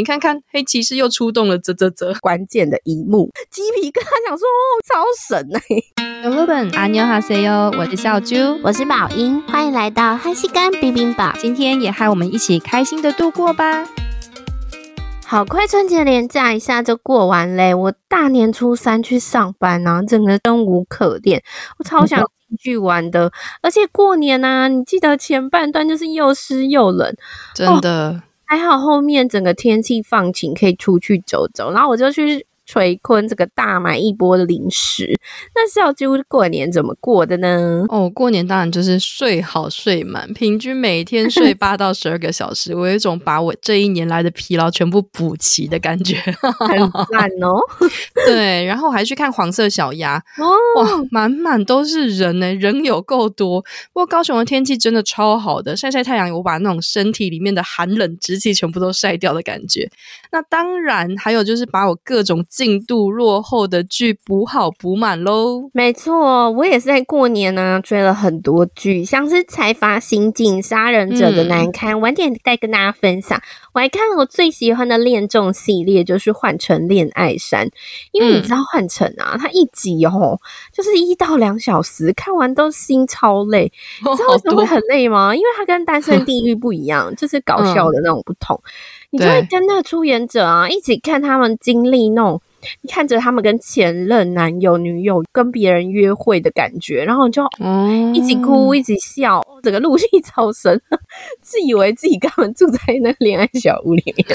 你看看黑骑士又出动了，啧啧啧，关键的一幕，鸡皮疙瘩想说哦，超神哎、欸！小伙伴，阿妞哈塞哟，我是小猪，我是宝英，欢迎来到哈西干冰冰堡，今天也和我们一起开心的度过吧。好快春节连假一下就过完嘞！我大年初三去上班啊，整个生无可恋，我超想 出去玩的。而且过年啊，你记得前半段就是又湿又冷，真的。还好后面整个天气放晴，可以出去走走，然后我就去。垂坤这个大买一波的零食，那小啾过年怎么过的呢？哦，过年当然就是睡好睡满，平均每天睡八到十二个小时，我有一种把我这一年来的疲劳全部补齐的感觉，很赞哦。对，然后还去看黄色小鸭，哦、哇，满满都是人呢，人有够多。不过高雄的天气真的超好的，晒晒太阳，我把那种身体里面的寒冷之气全部都晒掉的感觉。那当然还有就是把我各种。进度落后的剧补好补满喽！没错，我也是在过年呢、啊、追了很多剧，像是《财阀刑警》《杀人者的难堪》嗯，晚点再跟大家分享。我还看了我最喜欢的恋综系列，就是《换乘恋爱山》，因为你知道换乘啊，它一集哦就是一到两小时，看完都心超累。你知道为什么会很累吗？因为它跟《单身地狱》不一样，就是搞笑的那种不同。嗯、你就会跟那个出演者啊一起看他们经历那种。你看着他们跟前任男友、女友跟别人约会的感觉，然后就一起哭、一起笑，整个入戏超深，自以为自己根本住在那个恋爱小屋里面。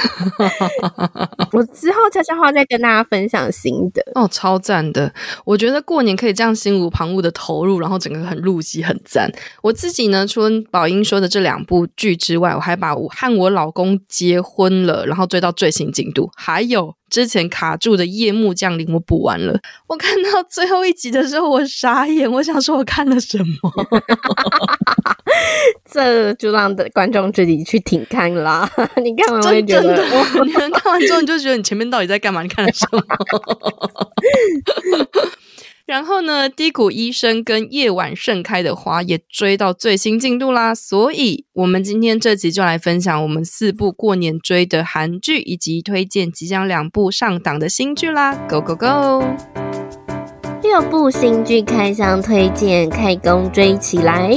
我之后悄悄话再跟大家分享心得哦，超赞的！我觉得过年可以这样心无旁骛的投入，然后整个很入戏，很赞。我自己呢，除了宝英说的这两部剧之外，我还把我和我老公结婚了，然后追到最新进度，还有。之前卡住的夜幕降临，我补完了。我看到最后一集的时候，我傻眼，我想说我看了什么？这就让的观众自己去挺看啦。你看完会觉得，你们看完之后你就觉得你前面到底在干嘛？你看了什么？然后呢，低谷医生跟夜晚盛开的花也追到最新进度啦，所以我们今天这集就来分享我们四部过年追的韩剧，以及推荐即将两部上档的新剧啦，Go Go Go！六部新剧开箱推荐，开工追起来。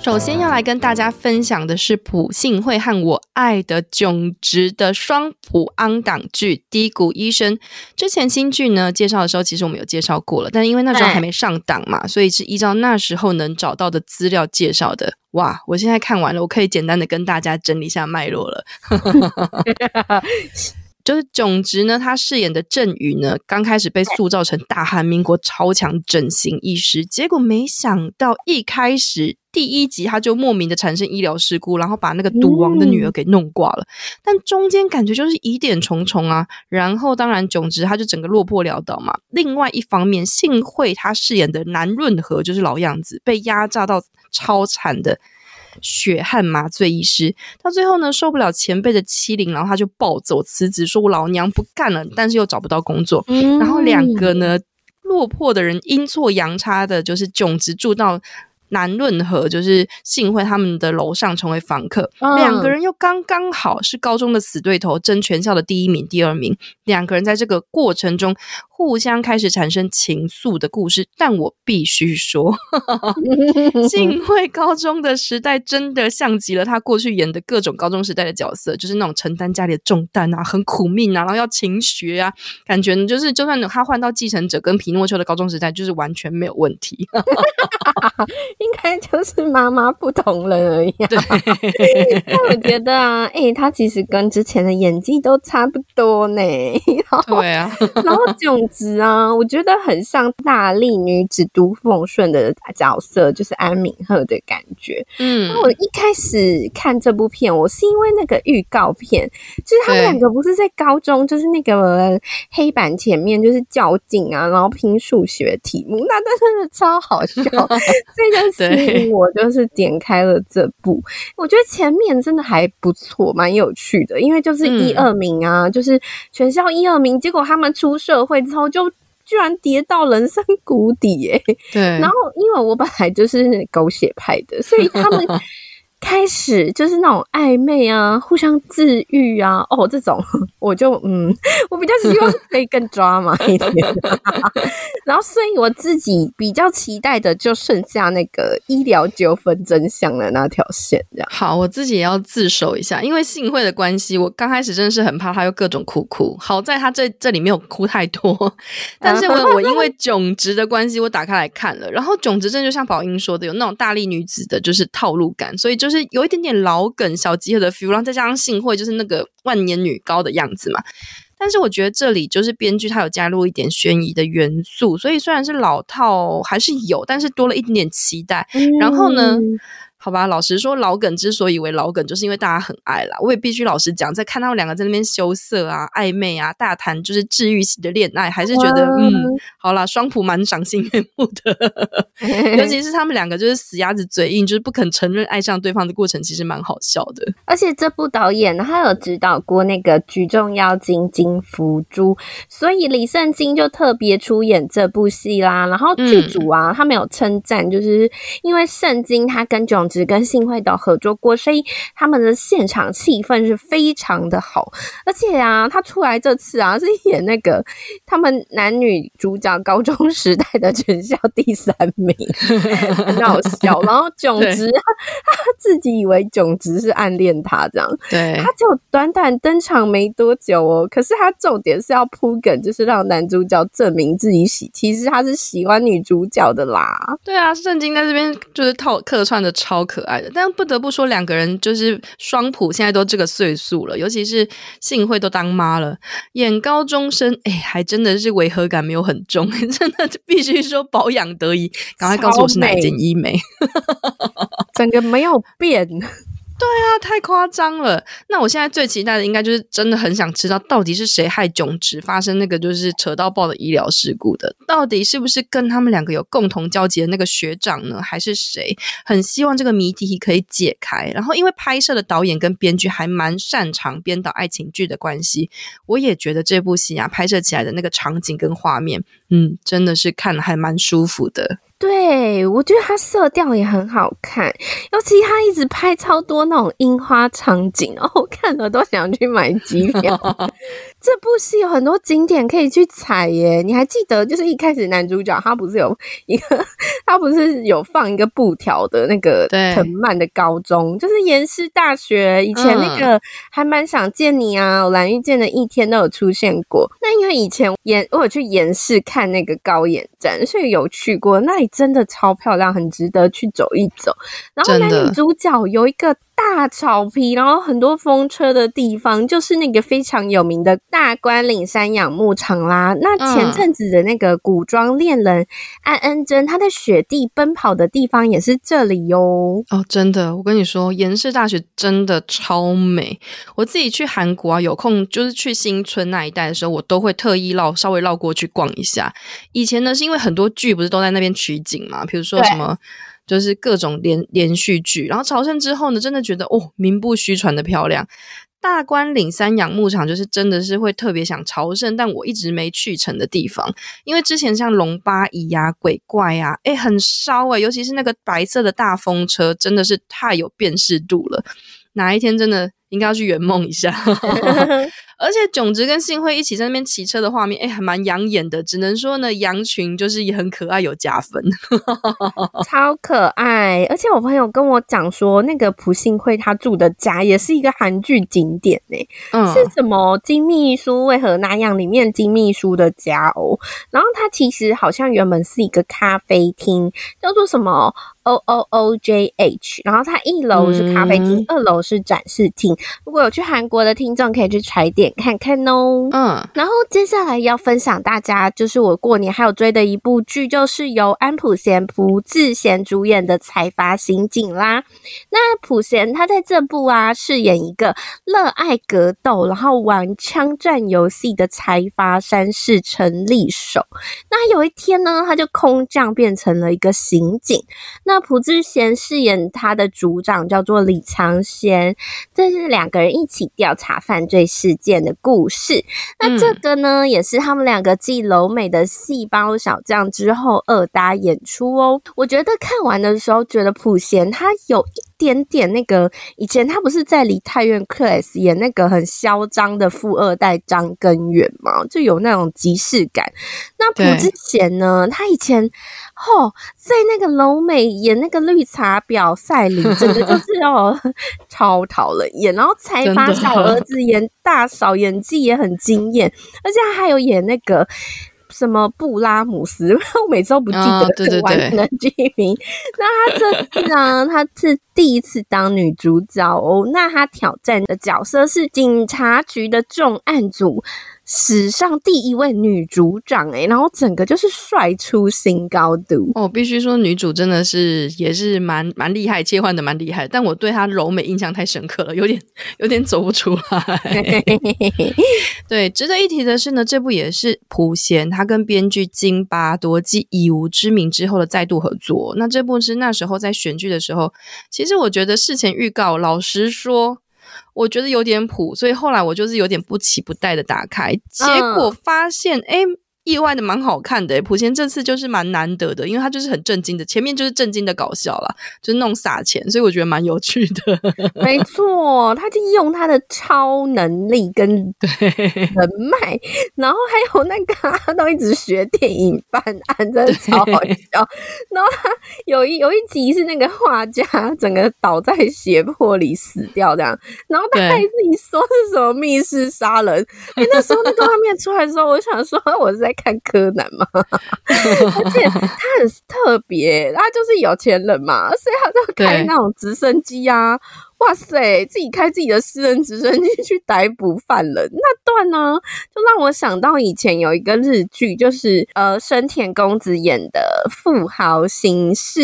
首先要来跟大家分享的是朴信惠和我爱的炯植的双普昂档剧《低谷医生》。之前新剧呢介绍的时候，其实我们有介绍过了，但因为那时候还没上档嘛，所以是依照那时候能找到的资料介绍的。哇，我现在看完了，我可以简单的跟大家整理一下脉络了。就是炯植呢，他饰演的郑宇呢，刚开始被塑造成大韩民国超强整形医师，结果没想到一开始第一集他就莫名的产生医疗事故，然后把那个赌王的女儿给弄挂了。但中间感觉就是疑点重重啊。然后当然总之他就整个落魄潦倒嘛。另外一方面，幸会他饰演的南润和就是老样子，被压榨到超惨的。血汗麻醉医师到最后呢，受不了前辈的欺凌，然后他就暴走辞职，说我老娘不干了，但是又找不到工作。嗯、然后两个呢，落魄的人阴错阳差的，就是囧直住到南润和，就是幸会他们的楼上成为房客。嗯、两个人又刚刚好是高中的死对头，争全校的第一名、第二名。两个人在这个过程中。互相开始产生情愫的故事，但我必须说，幸会高中的时代真的像极了他过去演的各种高中时代的角色，就是那种承担家里的重担啊，很苦命啊，然后要勤学啊，感觉就是就算他换到继承者跟皮诺丘的高中时代，就是完全没有问题，应该就是妈妈不同人而已。对，但我觉得啊，哎、欸，他其实跟之前的演技都差不多呢。对啊，然后囧。子啊，我觉得很像大力女子都奉顺的角色，就是安敏赫的感觉。嗯，那我一开始看这部片，我是因为那个预告片，就是他们两个不是在高中，就是那个黑板前面就是较劲啊，然后拼数学题目，那真的超好笑，所以就吸引我，就是点开了这部。我觉得前面真的还不错，蛮有趣的，因为就是一二名啊，嗯、就是全校一二名，结果他们出社会之后。就居然跌到人生谷底耶！对，然后因为我本来就是狗血派的，所以他们开始就是那种暧昧啊，互相治愈啊，哦，这种 我就嗯，我比较希望可以更抓嘛一点。然后，所以我自己比较期待的就剩下那个医疗纠纷真相的那条线，这样。好，我自己也要自首一下，因为幸会的关系，我刚开始真的是很怕他又各种哭哭。好在他这这里没有哭太多，但是我我因为囧植的关系，我打开来看了，然后囧植真就像宝英说的，有那种大力女子的就是套路感，所以就。就是有一点点老梗小集合的 feel，然后再加上幸会就是那个万年女高的样子嘛。但是我觉得这里就是编剧他有加入一点悬疑的元素，所以虽然是老套还是有，但是多了一点点期待。然后呢？嗯好吧，老实说，老梗之所以为老梗，就是因为大家很爱啦。我也必须老实讲，在看他们两个在那边羞涩啊、暧昧啊、大谈就是治愈系的恋爱，还是觉得嗯，好啦，双普蛮赏心悦目的。尤其是他们两个就是死鸭子嘴硬，就是不肯承认爱上对方的过程，其实蛮好笑的。而且这部导演他有指导过那个《举重妖精金福珠》，所以李圣经就特别出演这部戏啦。然后剧组啊，嗯、他们有称赞，就是因为圣经他跟炯植跟幸会岛合作过，所以他们的现场气氛是非常的好。而且啊，他出来这次啊是演那个他们男女主角高中时代的全校第三名，很好笑。然后炯植他，他自己以为炯植是暗恋他这样，对，他就短短登场没多久哦。可是他重点是要铺梗，就是让男主角证明自己喜，其实他是喜欢女主角的啦。对啊，圣经在这边就是套客串的超。超可爱的，但不得不说，两个人就是双普，现在都这个岁数了，尤其是幸会都当妈了，演高中生，哎，还真的是违和感没有很重，真的必须说保养得宜。赶快告诉我是哪件医美，整个没有变。对啊，太夸张了。那我现在最期待的，应该就是真的很想知道，到底是谁害炯植发生那个就是扯到爆的医疗事故的？到底是不是跟他们两个有共同交集的那个学长呢？还是谁？很希望这个谜题可以解开。然后，因为拍摄的导演跟编剧还蛮擅长编导爱情剧的关系，我也觉得这部戏啊，拍摄起来的那个场景跟画面，嗯，真的是看了还蛮舒服的。对，我觉得它色调也很好看，尤其他一直拍超多那种樱花场景，然后我看了都想去买机票。这部戏有很多景点可以去踩耶，你还记得？就是一开始男主角他不是有一个，他不是有放一个布条的那个藤蔓的高中，就是延世大学以前那个还蛮想见你啊，我蓝遇见的一天都有出现过。那因为以前延我有去延世看那个高眼站，所以有去过那里。真的超漂亮，很值得去走一走。然后男女主角有一个大草皮，然后很多风车的地方，就是那个非常有名的大关岭山养牧场啦。那前阵子的那个古装恋人安恩珍，他在雪地奔跑的地方也是这里哟。哦，真的，我跟你说，延世大学真的超美。我自己去韩国啊，有空就是去新村那一带的时候，我都会特意绕稍微绕过去逛一下。以前呢，是因为很多剧不是都在那边取景嘛，比如说什么。就是各种连连续剧，然后朝圣之后呢，真的觉得哦，名不虚传的漂亮。大关岭山养牧场就是真的是会特别想朝圣，但我一直没去成的地方，因为之前像龙八姨呀、鬼怪呀，诶很烧诶，尤其是那个白色的大风车，真的是太有辨识度了。哪一天真的应该要去圆梦一下。而且炯植跟幸会一起在那边骑车的画面，哎，还蛮养眼的。只能说呢，羊群就是也很可爱，有加分，超可爱。而且我朋友跟我讲说，那个朴信惠他住的家也是一个韩剧景点呢，嗯，是什么金秘书为何那样？里面金秘书的家哦。然后它其实好像原本是一个咖啡厅，叫做什么？O O O J H，然后它一楼是咖啡厅，嗯、二楼是展示厅。如果有去韩国的听众，可以去踩点看看哦。嗯，然后接下来要分享大家，就是我过年还有追的一部剧，就是由安普贤、朴智贤主演的《财阀刑警》啦。那朴贤他在这部啊饰演一个热爱格斗，然后玩枪战游戏的财阀山市成立手。那有一天呢，他就空降变成了一个刑警。那朴智贤饰演他的组长叫做李长贤，这是两个人一起调查犯罪事件的故事。那这个呢，嗯、也是他们两个继柔美的细胞小将之后二搭演出哦。我觉得看完的时候，觉得朴贤他有一点点那个以前他不是在梨泰院 Class 演那个很嚣张的富二代张根源吗，就有那种即视感。那朴智贤呢，他以前哦，在那个柔美演那个绿茶婊赛琳，真的就 是哦超讨人厌。然后财阀小儿子演大嫂，演技也很惊艳，而且他还有演那个。什么布拉姆斯？我每次都不记得完整的剧名。哦、那他这次呢？他是第一次当女主角哦。那他挑战的角色是警察局的重案组。史上第一位女主长哎、欸，然后整个就是帅出新高度哦！必须说女主真的是也是蛮蛮厉害，切换的蛮厉害。但我对她柔美印象太深刻了，有点有点走不出来。对，值得一提的是呢，这部也是普贤他跟编剧金巴多继以无之名之后的再度合作。那这部是那时候在选剧的时候，其实我觉得事前预告，老实说。我觉得有点普，所以后来我就是有点不期不待的打开，结果发现，哎、嗯。诶意外的蛮好看的、欸，普贤这次就是蛮难得的，因为他就是很震惊的，前面就是震惊的搞笑啦，就是那种撒钱，所以我觉得蛮有趣的。没错，他就用他的超能力跟 人脉，然后还有那个他都一直学电影办案，真的超好笑。然后他有一有一集是那个画家整个倒在血泊里死掉这样，然后他还自己说是什么密室杀人。哎、欸，那时候那个画面出来的时候，我想说我是在。看柯南嘛，而且他很特别，他就是有钱人嘛，所以他就开那种直升机啊，哇塞，自己开自己的私人直升机去逮捕犯人。那段呢，就让我想到以前有一个日剧，就是呃，深田恭子演的《富豪刑事》。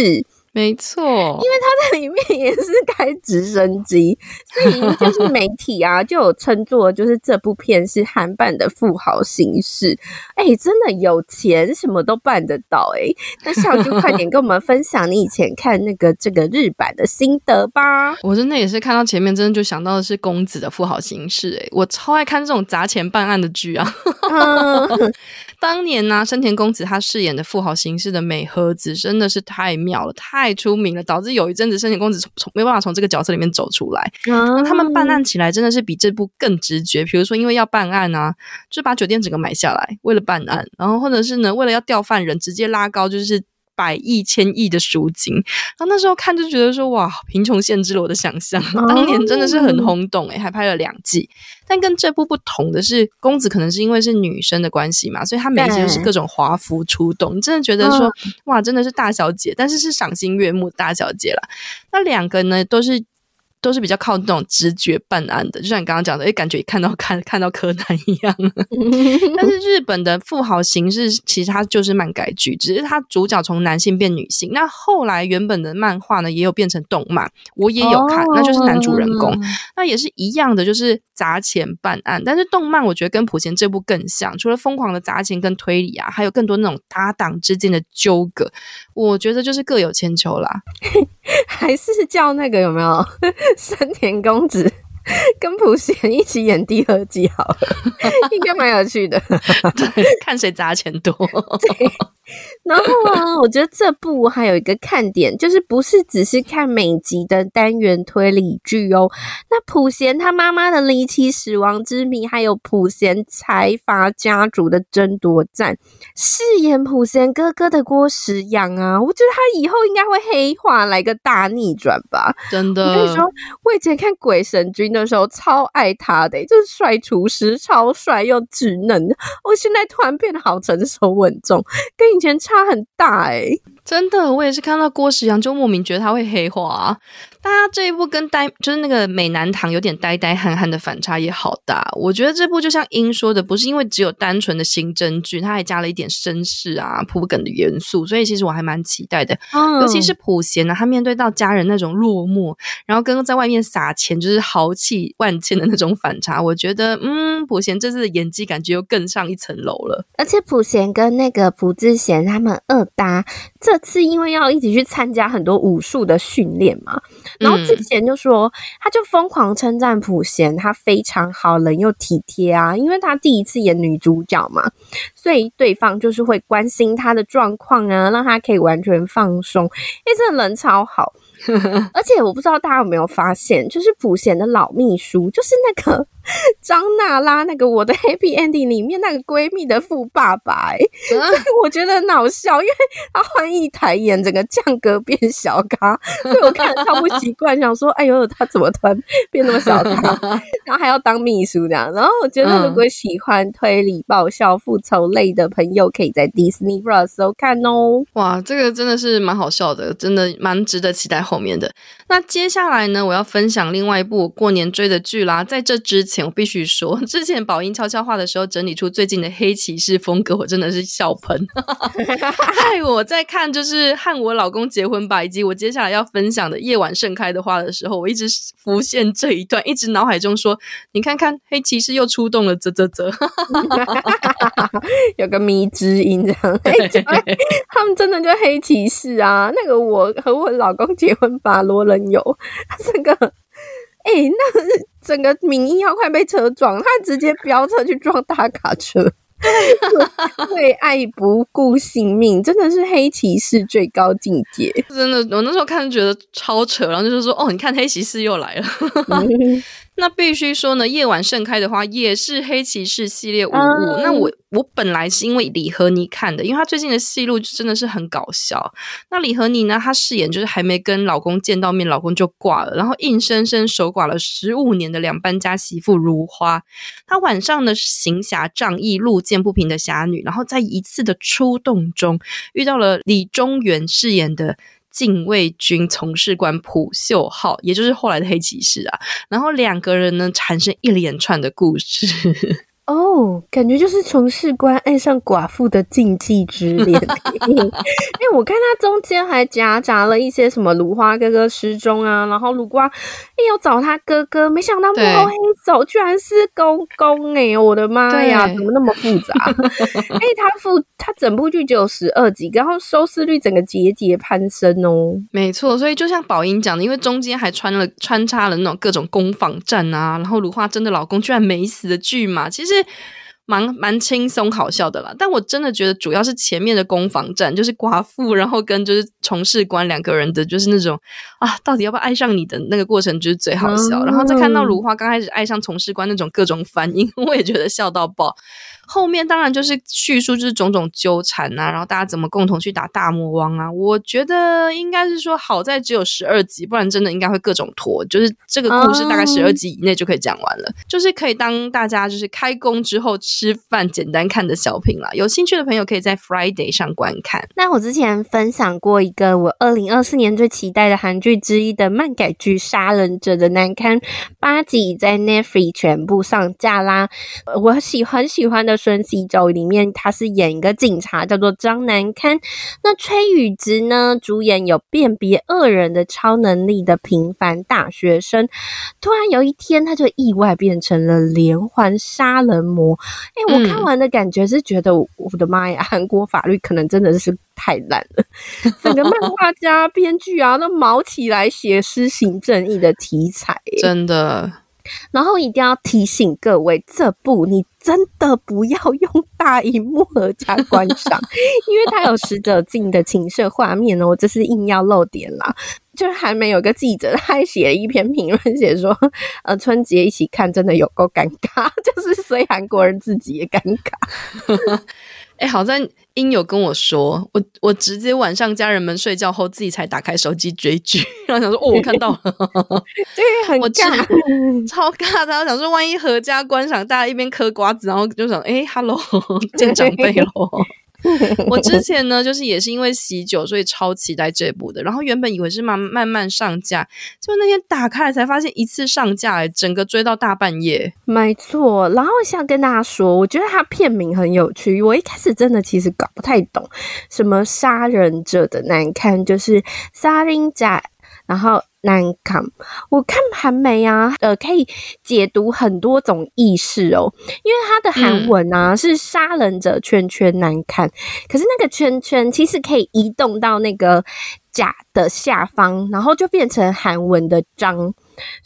没错，因为他在里面也是开直升机，所以就是媒体啊就有称作，就是这部片是韩版的《富豪形式》。哎，真的有钱，什么都办得到哎。那小猪快点跟我们分享你以前看那个这个日版的心得吧。我真的也是看到前面，真的就想到的是公子的《富豪形式》哎，我超爱看这种砸钱办案的剧啊。嗯、当年呢、啊，深田公子他饰演的《富豪形式》的美和子真的是太妙了，太。太出名了，导致有一阵子深井公子从从没办法从这个角色里面走出来。那、嗯、他们办案起来真的是比这部更直觉。比如说，因为要办案啊，就把酒店整个买下来，为了办案。然后或者是呢，为了要调犯人，直接拉高就是。百亿、千亿的赎金，然后那时候看就觉得说哇，贫穷限制了我的想象。当年真的是很轰动诶、欸，还拍了两季。但跟这部不同的是，公子可能是因为是女生的关系嘛，所以她每一集都是各种华服出动，你真的觉得说哇，真的是大小姐，但是是赏心悦目的大小姐啦。那两个呢，都是。都是比较靠那种直觉办案的，就像你刚刚讲的，哎，感觉看到 看看到柯南一样。但是日本的富豪形式其实它就是漫改剧，只是它主角从男性变女性。那后来原本的漫画呢，也有变成动漫，我也有看，那就是男主人公，那也是一样的，就是砸钱办案。但是动漫我觉得跟普贤这部更像，除了疯狂的砸钱跟推理啊，还有更多那种搭档之间的纠葛，我觉得就是各有千秋啦。还是叫那个有没有？深田公子跟普贤一起演第二季好了，应该蛮有趣的。对，看谁砸钱多。对。然后啊，我觉得这部还有一个看点，就是不是只是看每集的单元推理剧哦。那普贤他妈妈的离奇死亡之谜，还有普贤财阀家族的争夺战，饰演普贤哥哥的郭时阳啊，我觉得他以后应该会黑化，来个大逆转吧。真的，我跟你说，我以前看《鬼神君》的时候超爱他的，就是帅厨师，超帅又稚嫩。我现在突然变得好成熟稳重，跟。以前差很大哎、欸，真的，我也是看到郭时扬就莫名觉得他会黑化啊。大家这一部跟呆就是那个美男堂有点呆呆憨憨的反差也好大。我觉得这部就像英说的，不是因为只有单纯的刑侦剧，它还加了一点绅士啊、铺梗的元素，所以其实我还蛮期待的。嗯、尤其是普贤呢，他面对到家人那种落寞，然后跟在外面撒钱就是豪气万千的那种反差，我觉得嗯，普贤这次的演技感觉又更上一层楼了。而且普贤跟那个朴智贤他们二搭，这次因为要一起去参加很多武术的训练嘛。然后之前就说，他就疯狂称赞普贤，他非常好人又体贴啊，因为他第一次演女主角嘛，所以对方就是会关心他的状况啊，让他可以完全放松。哎，这个人超好。而且我不知道大家有没有发现，就是普贤的老秘书，就是那个 张娜拉，那个我的 Happy Ending 里面那个闺蜜的富爸爸、欸，哎、啊，我觉得很好笑，因为他换一台演，整个降格变小咖，所以我看着超不习惯，想说，哎呦，他怎么突然变那么小咖，然后还要当秘书这样。然后我觉得，如果喜欢推理、爆笑、复仇类的朋友，可以在 Disney Plus 收看哦。哇，这个真的是蛮好笑的，真的蛮值得期待。后面的那接下来呢，我要分享另外一部我过年追的剧啦。在这之前，我必须说，之前宝音悄悄话的时候整理出最近的黑骑士风格，我真的是笑喷。害我在看就是和我老公结婚吧，以及我接下来要分享的夜晚盛开的花的时候，我一直浮现这一段，一直脑海中说：“你看看黑骑士又出动了，啧啧啧。”有个迷之音这样，他们真的就黑骑士啊，那个我和我老公结婚。吧罗伦友，他这个，哎、欸，那 整个名义要快被车撞，他直接飙车去撞大卡车，为爱不顾性命，真的是黑骑士最高境界。真的，我那时候看觉得超扯，然后就是说，哦，你看黑骑士又来了。嗯那必须说呢，夜晚盛开的花也是黑骑士系列无误。嗯、那我我本来是因为李和妮看的，因为她最近的戏路真的是很搞笑。那李和妮呢，她饰演就是还没跟老公见到面，老公就挂了，然后硬生生守寡了十五年的两班家媳妇如花。她晚上呢是行侠仗义、路见不平的侠女，然后在一次的出动中遇到了李中原饰演的。禁卫军从事官朴秀浩，也就是后来的黑骑士啊，然后两个人呢产生一连串的故事。哦，oh, 感觉就是从事官爱上寡妇的禁忌之 恋，因为我看他中间还夹杂了一些什么鲁花哥哥失踪啊，然后鲁瓜要找他哥哥，没想到幕后黑手居然是公公哎，我的妈呀，怎么那么复杂？哎，他复他整部剧只有十二集，然后收视率整个节节攀升哦。没错，所以就像宝英讲的，因为中间还穿了穿插了那种各种攻防战啊，然后鲁花真的老公居然没死的剧嘛，其实。是蛮蛮轻松好笑的啦，但我真的觉得主要是前面的攻防战，就是寡妇然后跟就是从事官两个人的，就是那种啊，到底要不要爱上你的那个过程，就是最好笑。嗯、然后再看到如花刚开始爱上从事官那种各种反应，我也觉得笑到爆。后面当然就是叙述，就是种种纠缠啊，然后大家怎么共同去打大魔王啊？我觉得应该是说，好在只有十二集，不然真的应该会各种拖。就是这个故事大概十二集以内就可以讲完了，嗯、就是可以当大家就是开工之后吃饭简单看的小品啦。有兴趣的朋友可以在 Friday 上观看。那我之前分享过一个我二零二四年最期待的韩剧之一的漫改剧《杀人者的难堪》，八集在 n e t f r i 全部上架啦。我喜很喜欢的。孙锡周里面，他是演一个警察，叫做张南堪。那崔宇植呢，主演有辨别恶人的超能力的平凡大学生。突然有一天，他就意外变成了连环杀人魔。哎、欸，我看完的感觉是觉得，我的妈呀，韩国法律可能真的是太烂了。整个漫 画家、编剧啊，都毛起来写施行正义的题材，真的。然后一定要提醒各位，这部你真的不要用大荧幕合家观赏，因为它有使者镜的情色画面哦，这是硬要露点啦。就是还没有个记者，他还写了一篇评论，写说，呃，春节一起看真的有够尴尬，就是所以韩国人自己也尴尬。哎、欸，好在英有跟我说，我我直接晚上家人们睡觉后，自己才打开手机追剧，然后想说，哦，我看到了，对，很尬，超尬的。然后想说，万一合家观赏，大家一边嗑瓜子，然后就想，哎、欸、，Hello，见长辈喽。我之前呢，就是也是因为喜酒，所以超期待这部的。然后原本以为是慢慢慢上架，就那天打开来才发现一次上架，欸，整个追到大半夜。没错，然后想跟大家说，我觉得它片名很有趣。我一开始真的其实搞不太懂，什么杀人者的难堪，就是杀人者，然后。难看，我看韩媒啊，呃，可以解读很多种意思哦。因为它的韩文啊、嗯、是杀人者圈圈难看，可是那个圈圈其实可以移动到那个甲的下方，然后就变成韩文的章，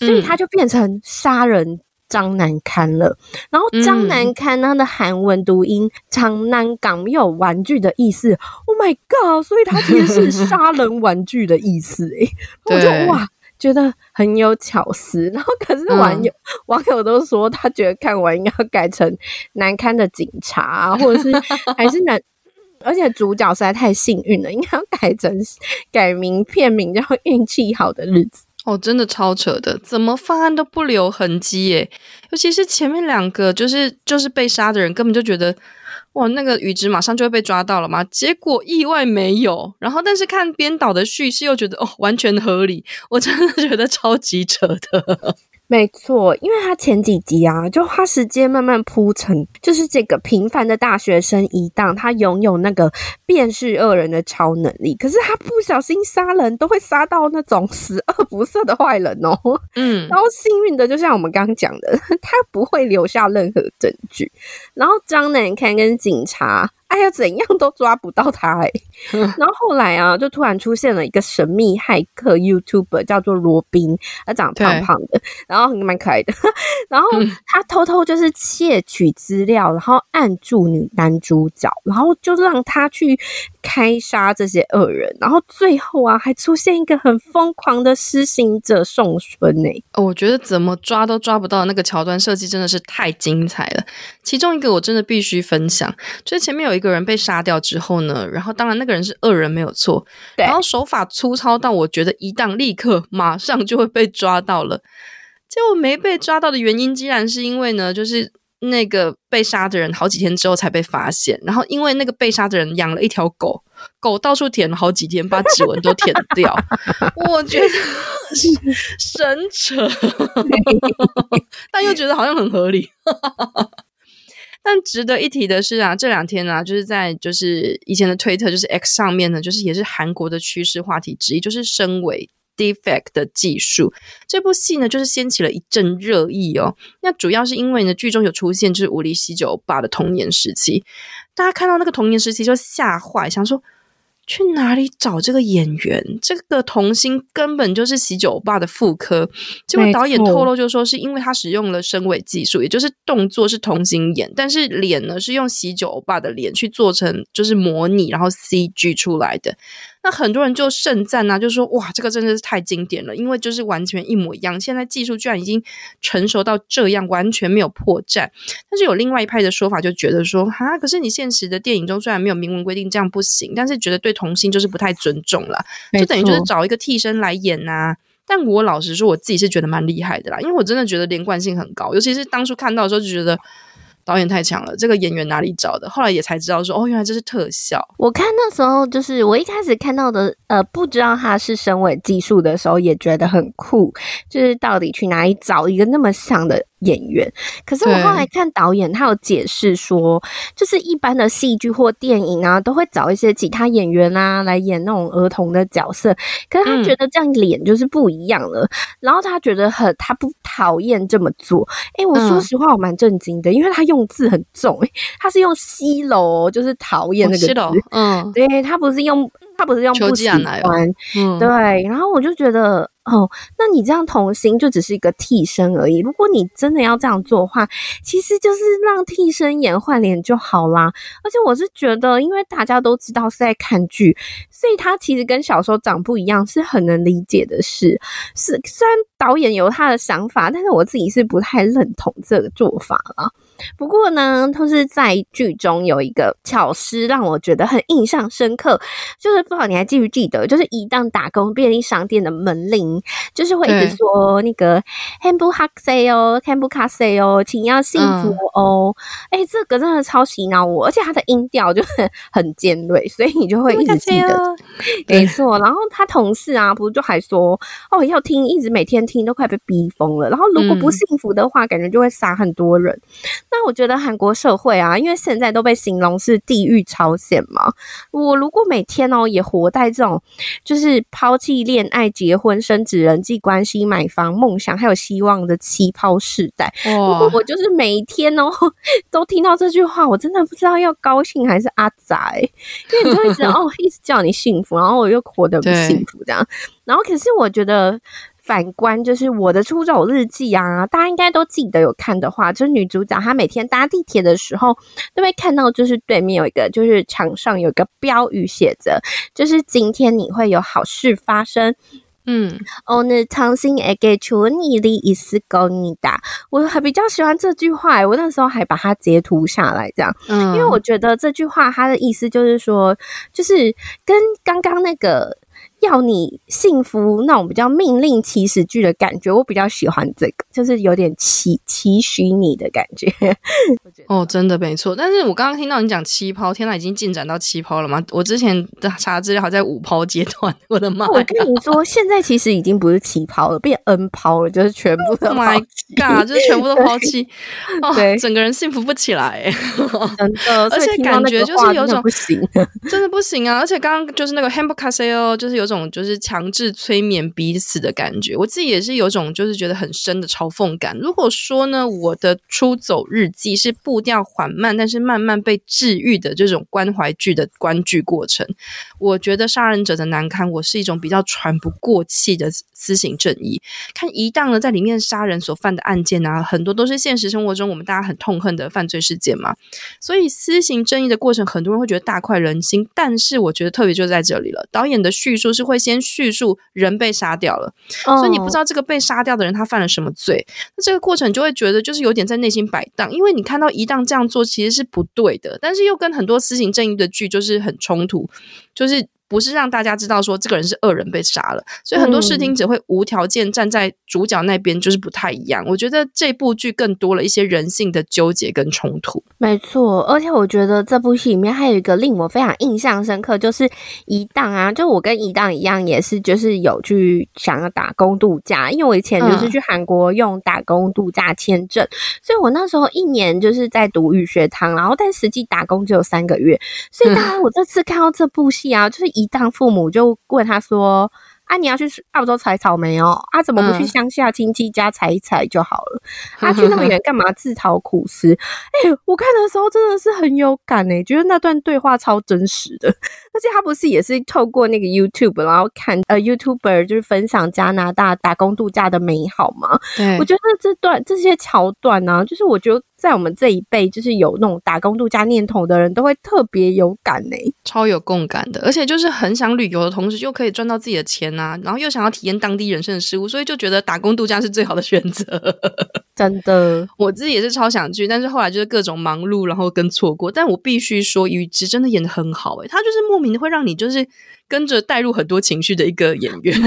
所以它就变成杀人张南堪了。然后张南堪他的韩文读音“张南港”没有玩具的意思。Oh my god！所以他其实是杀人玩具的意思诶。我就哇。觉得很有巧思，然后可是网友、嗯、网友都说，他觉得看完应该要改成难堪的警察，或者是还是难，而且主角实在太幸运了，应该要改成改名片名叫《运气好的日子》。哦，真的超扯的，怎么犯案都不留痕迹耶？尤其是前面两个，就是就是被杀的人，根本就觉得。哇，那个宇植马上就会被抓到了嘛？结果意外没有，然后但是看编导的叙事又觉得哦，完全合理，我真的觉得超级扯的。没错，因为他前几集啊，就花时间慢慢铺陈，就是这个平凡的大学生一档，他拥有那个辨识恶人的超能力，可是他不小心杀人都会杀到那种十恶不赦的坏人哦。嗯，然后幸运的，就像我们刚刚讲的，他不会留下任何证据。然后张南看跟警察。哎呀，怎样都抓不到他哎、欸！然后后来啊，就突然出现了一个神秘骇客 YouTuber，叫做罗宾，他长得胖胖的，然后很蛮可爱的。然后他偷偷就是窃取资料，然后按住女男主角，然后就让他去开杀这些恶人。然后最后啊，还出现一个很疯狂的施行者宋春呢、欸。我觉得怎么抓都抓不到那个桥段设计真的是太精彩了。其中一个我真的必须分享，就是前面有一。一个人被杀掉之后呢，然后当然那个人是恶人没有错，对，然后手法粗糙到我觉得一档立刻马上就会被抓到了。结果没被抓到的原因，竟然是因为呢，就是那个被杀的人好几天之后才被发现，然后因为那个被杀的人养了一条狗，狗到处舔了好几天，把指纹都舔掉。我觉得是神扯，但又觉得好像很合理。但值得一提的是啊，这两天呢、啊，就是在就是以前的推特，就是 X 上面呢，就是也是韩国的趋势话题之一，就是升为 defect 的技术。这部戏呢，就是掀起了一阵热议哦。那主要是因为呢，剧中有出现就是武力喜酒爸的童年时期，大家看到那个童年时期就吓坏，想说。去哪里找这个演员？这个童星根本就是喜酒欧巴的副科。结果导演透露，就说是因为他使用了深伪技术，也就是动作是童星演，但是脸呢是用喜酒欧巴的脸去做成，就是模拟，然后 CG 出来的。那很多人就盛赞啊，就说哇，这个真的是太经典了，因为就是完全一模一样。现在技术居然已经成熟到这样，完全没有破绽。但是有另外一派的说法，就觉得说哈，可是你现实的电影中虽然没有明文规定这样不行，但是觉得对童星就是不太尊重了，就等于就是找一个替身来演呐、啊。但我老实说，我自己是觉得蛮厉害的啦，因为我真的觉得连贯性很高，尤其是当初看到的时候就觉得。导演太强了，这个演员哪里找的？后来也才知道说，哦，原来这是特效。我看那时候就是我一开始看到的，呃，不知道他是深伪技术的时候，也觉得很酷。就是到底去哪里找一个那么像的？演员，可是我后来看导演，他有解释说，就是一般的戏剧或电影啊，都会找一些其他演员啊来演那种儿童的角色，可是他觉得这样脸就是不一样了，嗯、然后他觉得很他不讨厌这么做。诶、欸、我说实话，我蛮震惊的，因为他用字很重，诶他是用西楼，就是讨厌那个字，哦、嗯，对，他不是用。他不是用不喜欢，嗯，对，然后我就觉得，哦，那你这样童星就只是一个替身而已。如果你真的要这样做的话，其实就是让替身演换脸就好啦。而且我是觉得，因为大家都知道是在看剧，所以他其实跟小时候长不一样，是很能理解的事。是，虽然导演有他的想法，但是我自己是不太认同这个做法了。不过呢，就是在剧中有一个巧思让我觉得很印象深刻，就是不知道你还记不记得，就是一档打工便利商店的门铃，就是会一直说那个 “Hamburger Hamburger 请要幸福哦”。哎、嗯欸，这个真的超洗脑我，而且它的音调就是 很尖锐，所以你就会一直记得。没错，然后他同事啊，不是就还说哦，要听，一直每天听都快被逼疯了。然后如果不幸福的话，嗯、感觉就会杀很多人。那我觉得韩国社会啊，因为现在都被形容是地狱朝鲜嘛。我如果每天哦也活在这种就是抛弃恋爱、结婚、生子、人际关系、买房、梦想还有希望的气泡世代，如果我就是每一天哦 都听到这句话，我真的不知道要高兴还是阿宅，因为你就会一直 哦一直叫你幸福，然后我又活得不幸福这样。然后可是我觉得。反观就是我的《出走日记》啊，大家应该都记得有看的话，就是女主角她每天搭地铁的时候，都会看到就是对面有一个就是墙上有一个标语写着，就是今天你会有好事发生。嗯，On the tanzing edge to 逆立 is gonna，我还比较喜欢这句话，我那时候还把它截图下来，这样，因为我觉得这句话它的意思就是说，就是跟刚刚那个。要你幸福那种比较命令祈使句的感觉，我比较喜欢这个，就是有点期期许你的感觉。哦，真的没错。但是我刚刚听到你讲七抛，天呐，已经进展到七抛了吗？我之前的查资料还在五抛阶段，我的妈！我跟你说，现在其实已经不是七抛了，变 N 抛了，就是全部都 My God，就是全部都抛弃，哦，对，整个人幸福不起来，真的。而且感觉就是有种不行，真的不行啊！而且刚刚就是那个 Hambokaseo 就是有。种就是强制催眠彼此的感觉，我自己也是有种就是觉得很深的嘲讽感。如果说呢，我的出走日记是步调缓慢，但是慢慢被治愈的这种关怀剧的观剧过程，我觉得杀人者的难堪，我是一种比较喘不过气的私刑正义。看一档呢，在里面杀人所犯的案件啊，很多都是现实生活中我们大家很痛恨的犯罪事件嘛，所以私刑正义的过程，很多人会觉得大快人心。但是我觉得特别就在这里了，导演的叙述是。会先叙述人被杀掉了，oh. 所以你不知道这个被杀掉的人他犯了什么罪，那这个过程就会觉得就是有点在内心摆荡，因为你看到一档这样做其实是不对的，但是又跟很多私刑正义的剧就是很冲突，就是。不是让大家知道说这个人是恶人被杀了，所以很多视听者会无条件站在主角那边，就是不太一样。我觉得这部剧更多了一些人性的纠结跟冲突。没错，而且我觉得这部戏里面还有一个令我非常印象深刻，就是一档啊，就我跟一档一样，也是就是有去想要打工度假，因为我以前就是去韩国用打工度假签证，嗯、所以我那时候一年就是在读语学堂，然后但实际打工只有三个月，所以当然 我这次看到这部戏啊，就是。一档父母就问他说：“啊，你要去澳洲采草莓哦？啊，怎么不去乡下亲戚家采一采就好了？啊、去那么远干嘛自讨苦吃？哎、欸，我看的时候真的是很有感哎、欸，觉得那段对话超真实的。而且他不是也是透过那个 YouTube，然后看呃 YouTuber 就是分享加拿大打工度假的美好吗？对，我觉得这段这些桥段呢、啊，就是我觉得。”在我们这一辈，就是有那种打工度假念头的人，都会特别有感呢、超有共感的。而且就是很想旅游的同时，又可以赚到自己的钱呐、啊，然后又想要体验当地人生的事物，所以就觉得打工度假是最好的选择。真的，我自己也是超想去，但是后来就是各种忙碌，然后跟错过。但我必须说，宇植真的演的很好诶、欸，他就是莫名的会让你就是。跟着带入很多情绪的一个演员，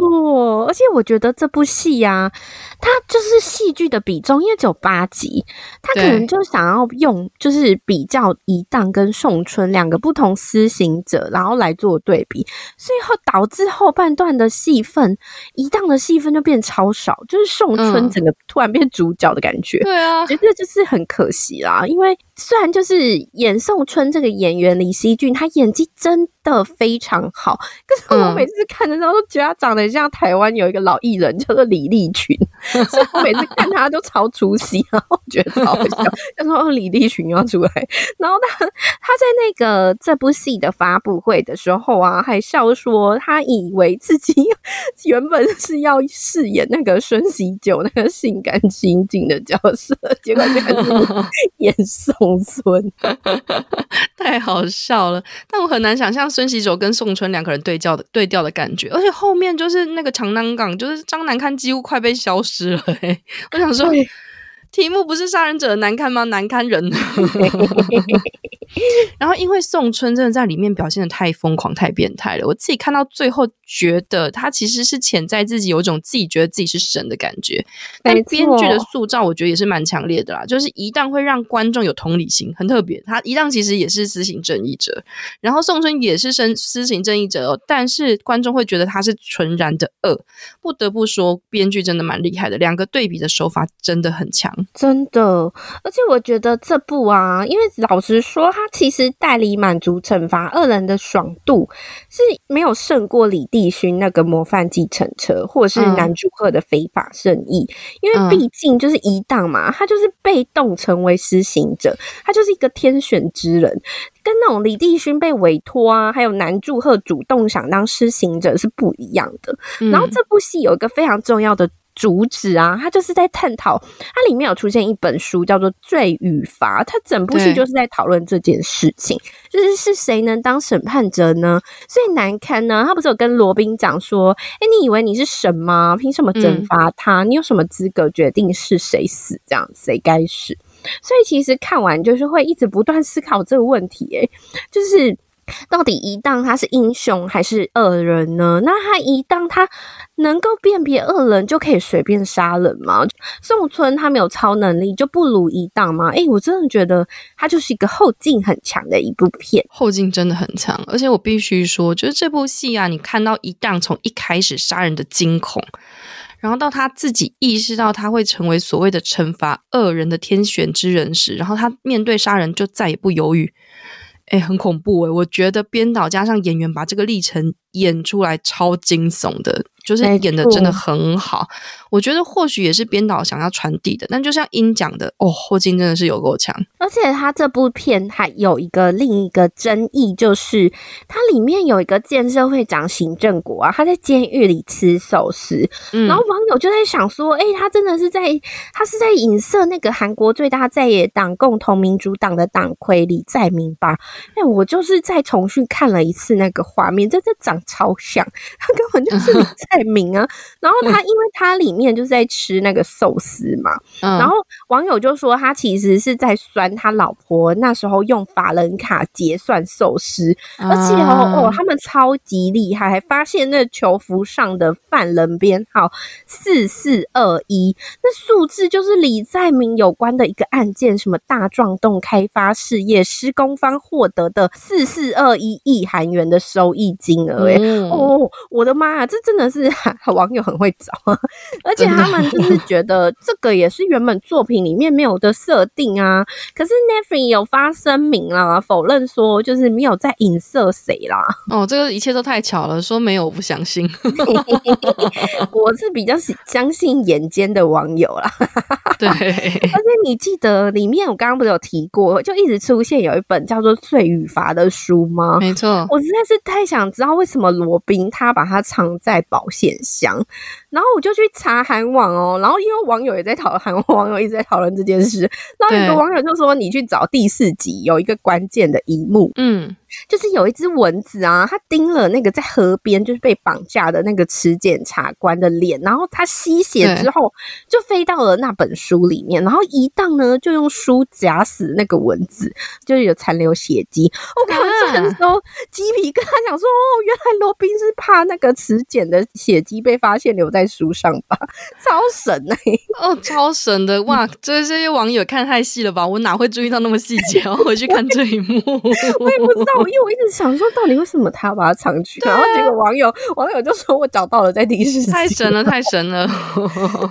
哦，而且我觉得这部戏呀、啊，它就是戏剧的比重，因为只有八集，他可能就想要用就是比较一档跟宋春两个不同施行者，然后来做对比，所以后导致后半段的戏份，一档的戏份就变超少，就是宋春整个突然变主角的感觉，对啊，觉得就是很可惜啦，因为虽然就是演宋春这个演员李熙俊，他演技真的非常好，可是我每次看的时候都觉得他长得像台湾有一个老艺人叫做李立群，所以我每次看他都超出戏，然后觉得超好笑。他说李立群要出来，然后他他在那个这部戏的发布会的时候啊，还笑说他以为自己原本是要饰演那个孙喜九那个性感刑警的角色，结果竟然是演宋春，太好笑了。但我很难想象。孙喜九跟宋春两个人对调的对调的感觉，而且后面就是那个长南港，就是张南康几乎快被消失了，欸。我想说，题目不是杀人者的难堪吗？难堪人。然后因为宋春真的在里面表现的太疯狂、太变态了，我自己看到最后。觉得他其实是潜在自己有一种自己觉得自己是神的感觉，但编剧的塑造我觉得也是蛮强烈的啦。就是一旦会让观众有同理心，很特别。他一旦其实也是私刑正义者，然后宋春也是身私刑正义者，哦但是观众会觉得他是纯然的恶。不得不说，编剧真的蛮厉害的，两个对比的手法真的很强，真的。而且我觉得这部啊，因为老实说，他他其实代理满足惩罚恶人的爽度是没有胜过李帝勋那个模范计程车，或者是南柱赫的非法圣意，嗯、因为毕竟就是一档嘛，他就是被动成为施行者，他就是一个天选之人，跟那种李帝勋被委托啊，还有南柱赫主动想当施行者是不一样的。嗯、然后这部戏有一个非常重要的。主旨啊，他就是在探讨，它里面有出现一本书叫做《罪与罚》，它整部戏就是在讨论这件事情，就是是谁能当审判者呢？所以难堪呢，他不是有跟罗宾讲说，哎、欸，你以为你是神吗？凭什么惩罚他？嗯、你有什么资格决定是谁死？这样谁该死？所以其实看完就是会一直不断思考这个问题、欸，哎，就是。到底一档他是英雄还是恶人呢？那他一档他能够辨别恶人就可以随便杀人吗？宋春他没有超能力就不如一档吗？诶、我真的觉得他就是一个后劲很强的一部片，后劲真的很强。而且我必须说，就是这部戏啊，你看到一档从一开始杀人的惊恐，然后到他自己意识到他会成为所谓的惩罚恶人的天选之人时，然后他面对杀人就再也不犹豫。哎、很恐怖哎、我觉得编导加上演员把这个历程演出来超惊悚的。就是演的真的很好，我觉得或许也是编导想要传递的。但就像英讲的，哦，霍金真的是有够强。而且他这部片还有一个另一个争议，就是它里面有一个建设会长行政国啊，他在监狱里吃寿司，嗯、然后网友就在想说，哎、欸，他真的是在他是在影射那个韩国最大在野党共同民主党的党魁李在明吧？哎，我就是再重新看了一次那个画面，真的长超像，他根本就是 李在。名啊，然后他因为他里面就是在吃那个寿司嘛，嗯、然后网友就说他其实是在酸他老婆那时候用法人卡结算寿司，嗯、而且哦哦，他们超级厉害，还发现那球服上的犯人编号四四二一，那数字就是李在明有关的一个案件，什么大壮洞开发事业施工方获得的四四二一亿韩元的收益金额，哎、嗯、哦，我的妈呀，这真的是。网友很会找，而且他们就 是觉得这个也是原本作品里面没有的设定啊。可是 Netflix 有发声明啦，否认说就是没有在影射谁啦。哦，这个一切都太巧了，说没有我不相信。我是比较相信眼尖的网友啦。对，而且你记得里面我刚刚不是有提过，就一直出现有一本叫做《罪与罚》的书吗？没错，我实在是太想知道为什么罗宾他把它藏在保现象，然后我就去查韩网哦，然后因为网友也在讨论，韩网友一直在讨论这件事，然后有个网友就说：“你去找第四集有一个关键的一幕，嗯，就是有一只蚊子啊，它叮了那个在河边就是被绑架的那个持检察官的脸，然后它吸血之后就飞到了那本书里面，然后一档呢就用书夹死那个蚊子，就是有残留血迹。我看完的时候鸡皮疙瘩，想说哦，原来罗宾是怕那个持检的。”血迹被发现留在书上吧，超神哎、欸！哦，超神的哇！这这些网友看太细了吧？我哪会注意到那么细节？然后回去看这一幕，我也不知道，因为我一直想说，到底为什么他要把它藏去？啊、然后结果网友网友就说我找到了，在第四集，太神了，太神了！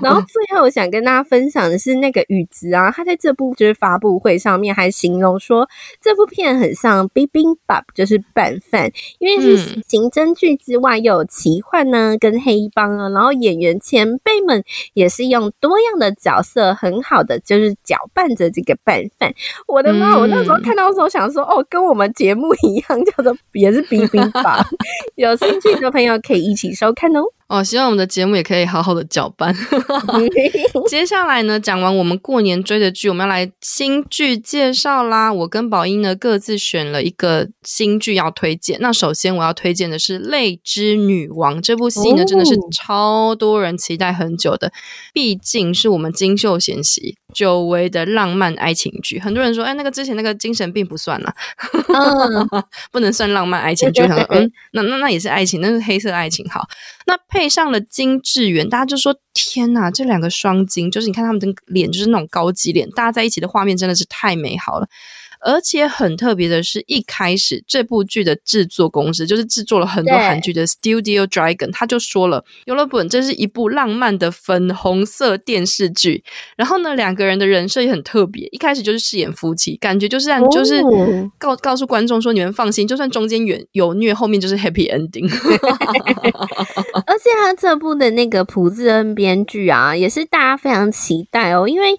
然后最后我想跟大家分享的是那个宇子啊，他在这部就是发布会上面还形容说，这部片很像 bibimbap，就是拌饭，因为是刑侦剧之外又有奇幻呢。跟黑帮啊，然后演员前辈们也是用多样的角色，很好的就是搅拌着这个拌饭。我的妈！我那时候看到的时候想说，哦，跟我们节目一样，叫做也是 bibimbap。有兴趣的朋友可以一起收看哦。哦，希望我们的节目也可以好好的搅拌。接下来呢，讲完我们过年追的剧，我们要来新剧介绍啦。我跟宝英呢各自选了一个新剧要推荐。那首先我要推荐的是《泪之女王》这部戏呢，真的是超多人期待很久的，毕竟是我们金秀贤系久违的浪漫爱情剧。很多人说，哎，那个之前那个精神病不算啦，不能算浪漫爱情剧。他说，嗯，那那那也是爱情，那是黑色爱情。好，那配。配上了金智媛，大家就说天哪，这两个双金，就是你看他们的脸，就是那种高级脸，大家在一起的画面真的是太美好了。而且很特别的是，一开始这部剧的制作公司就是制作了很多韩剧的 Studio Dragon，他就说了，优乐本这是一部浪漫的粉红色电视剧。然后呢，两个人的人设也很特别，一开始就是饰演夫妻，感觉就是让就是告告诉观众说，你们放心，就算中间有有虐，后面就是 Happy Ending。而且他这部的那个朴智恩编剧啊，也是大家非常期待哦，因为。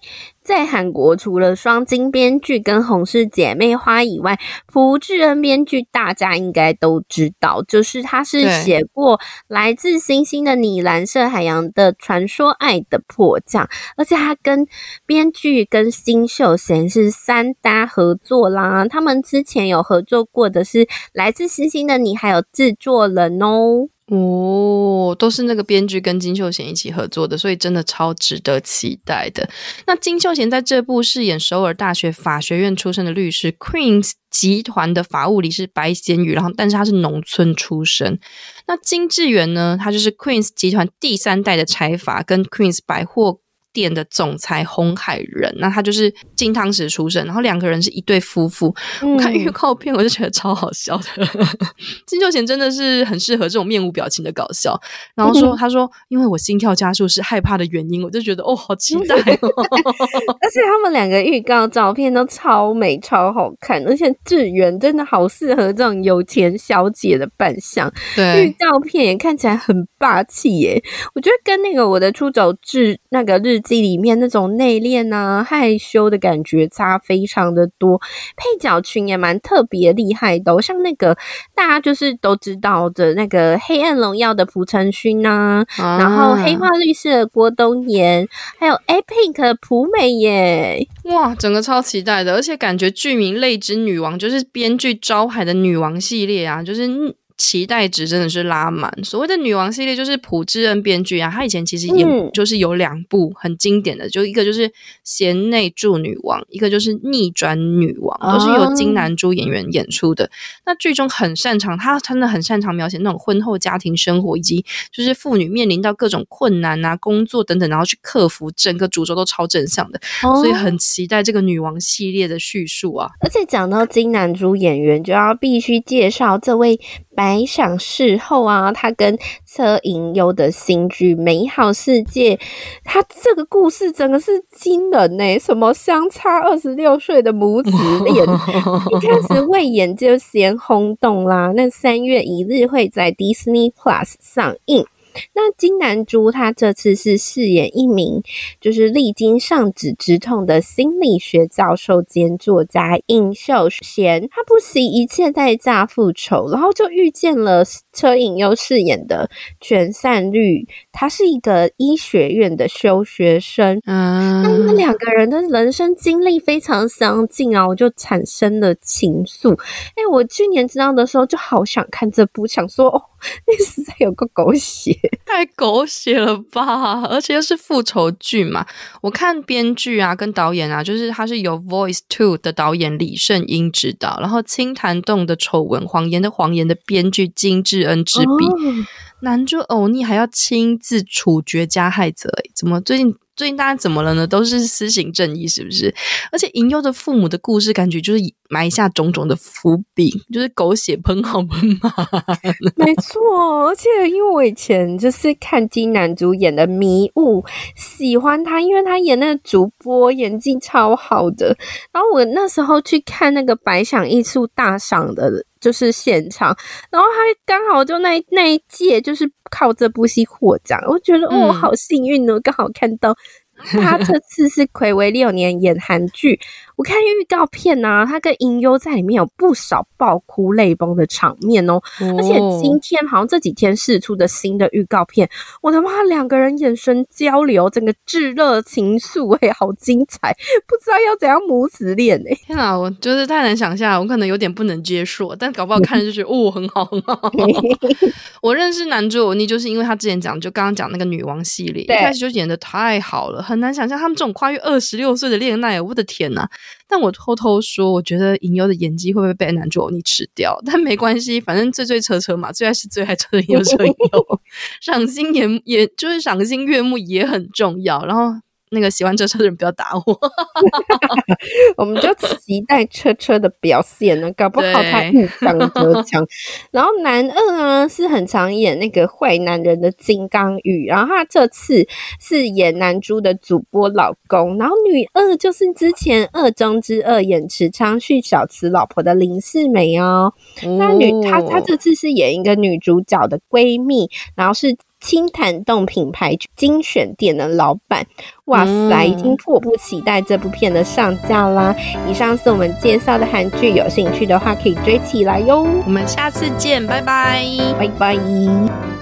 在韩国，除了双金编剧跟洪氏姐妹花以外，朴智恩编剧大家应该都知道，就是他是写过《来自星星的你》、《蓝色海洋的传说》、《爱的迫降》，而且他跟编剧跟新秀贤是三搭合作啦。他们之前有合作过的是《来自星星的你》，还有制作人哦。哦，都是那个编剧跟金秀贤一起合作的，所以真的超值得期待的。那金秀贤在这部饰演首尔大学法学院出身的律师，Queens 集团的法务理事白贤宇，然后但是他是农村出身。那金智媛呢，她就是 Queens 集团第三代的财阀，跟 Queens 百货。店的总裁洪海仁，那他就是金汤匙出身，然后两个人是一对夫妇。嗯、我看预告片，我就觉得超好笑的。金秀贤真的是很适合这种面无表情的搞笑。然后说，嗯、他说，因为我心跳加速是害怕的原因，我就觉得哦，好期待哦。而且他们两个预告照片都超美、超好看，而且智媛真的好适合这种有钱小姐的扮相。对，预告片也看起来很霸气耶。我觉得跟那个我的出走日那个日。戏里面那种内敛啊、害羞的感觉差非常的多，配角群也蛮特别厉害的哦，像那个大家就是都知道的那个《黑暗荣耀》的朴成勋啊，啊然后《黑化律师》的郭东延，还有《A Pink》的朴美耶，哇，整个超期待的，而且感觉剧名《泪之女王》就是编剧招牌的女王系列啊，就是。期待值真的是拉满。所谓的女王系列就是朴智恩编剧啊，她以前其实也就是有两部很经典的，嗯、就一个就是《贤内助女王》，一个就是《逆转女王》，都是由金南珠演员演出的。哦、那剧中很擅长，她真的很擅长描写那种婚后家庭生活，以及就是妇女面临到各种困难啊、工作等等，然后去克服，整个主轴都超正向的，哦、所以很期待这个女王系列的叙述啊。而且讲到金南珠演员，就要必须介绍这位。百想事后啊，他跟车银优的新剧《美好世界》，他这个故事真的是惊人呢、欸！什么相差二十六岁的母子恋，一开始 未演就先轰动啦。那三月一日会在 Disney Plus 上映。那金南珠她这次是饰演一名就是历经丧子之痛的心理学教授兼作家应秀贤，她不惜一切代价复仇，然后就遇见了车银优饰演的全善律，他是一个医学院的修学生，嗯，那他们两个人的人生经历非常相近啊，我就产生了情愫。哎，我去年知道的时候就好想看这部，想说哦。那实在有个狗血，太狗血了吧！而且又是复仇剧嘛。我看编剧啊，跟导演啊，就是他是由《Voice Two》的导演李圣英执导，然后《青潭洞的丑闻》、《谎言的谎言》的编剧金智恩执笔，男主欧尼还要亲自处决加害者，诶，怎么最近？最近大家怎么了呢？都是私刑正义，是不是？而且银优的父母的故事，感觉就是埋下种种的伏笔，就是狗血喷好喷满。没错，而且因为我以前就是看金南珠演的《迷雾》，喜欢他，因为他演那个主播演技超好的。然后我那时候去看那个百想艺术大赏的。就是现场，然后他刚好就那那一届就是靠这部戏获奖，我觉得哦，好幸运哦，刚好看到。他这次是暌违六年演韩剧，我看预告片啊，他跟银优在里面有不少爆哭泪崩的场面哦。哦，而且今天好像这几天释出的新的预告片，我的妈，两个人眼神交流，整个炙热情愫，哎，好精彩！不知道要怎样母子恋哎。天啊，我就是太难想象，我可能有点不能接受，但搞不好看着就觉得哦，很好很好。我认识男主欧尼，就是因为他之前讲，就刚刚讲那个女王系列，一开始就演的太好了。很难想象他们这种跨越二十六岁的恋爱，我的天呐！但我偷偷说，我觉得银优的演技会不会被男主欧尼吃掉？但没关系，反正最最扯扯嘛，最爱是最爱扯的又车银优，赏心也也就是赏心悦目也很重要。然后那个喜欢车车的人不要打我。我们就期待车车的表现呢，搞不好他一枪得强。然后男二呢是很常演那个坏男人的金刚宇，然后他这次是演男猪的主播老公，然后女二就是之前二中之二演池昌旭小慈老婆的林世美哦。那女她她这次是演一个女主角的闺蜜，然后是。轻弹动品牌精选店的老板，哇塞，已经迫不及待这部片的上架啦！以上是我们介绍的韩剧，有兴趣的话可以追起来哟。我们下次见，拜拜，拜拜。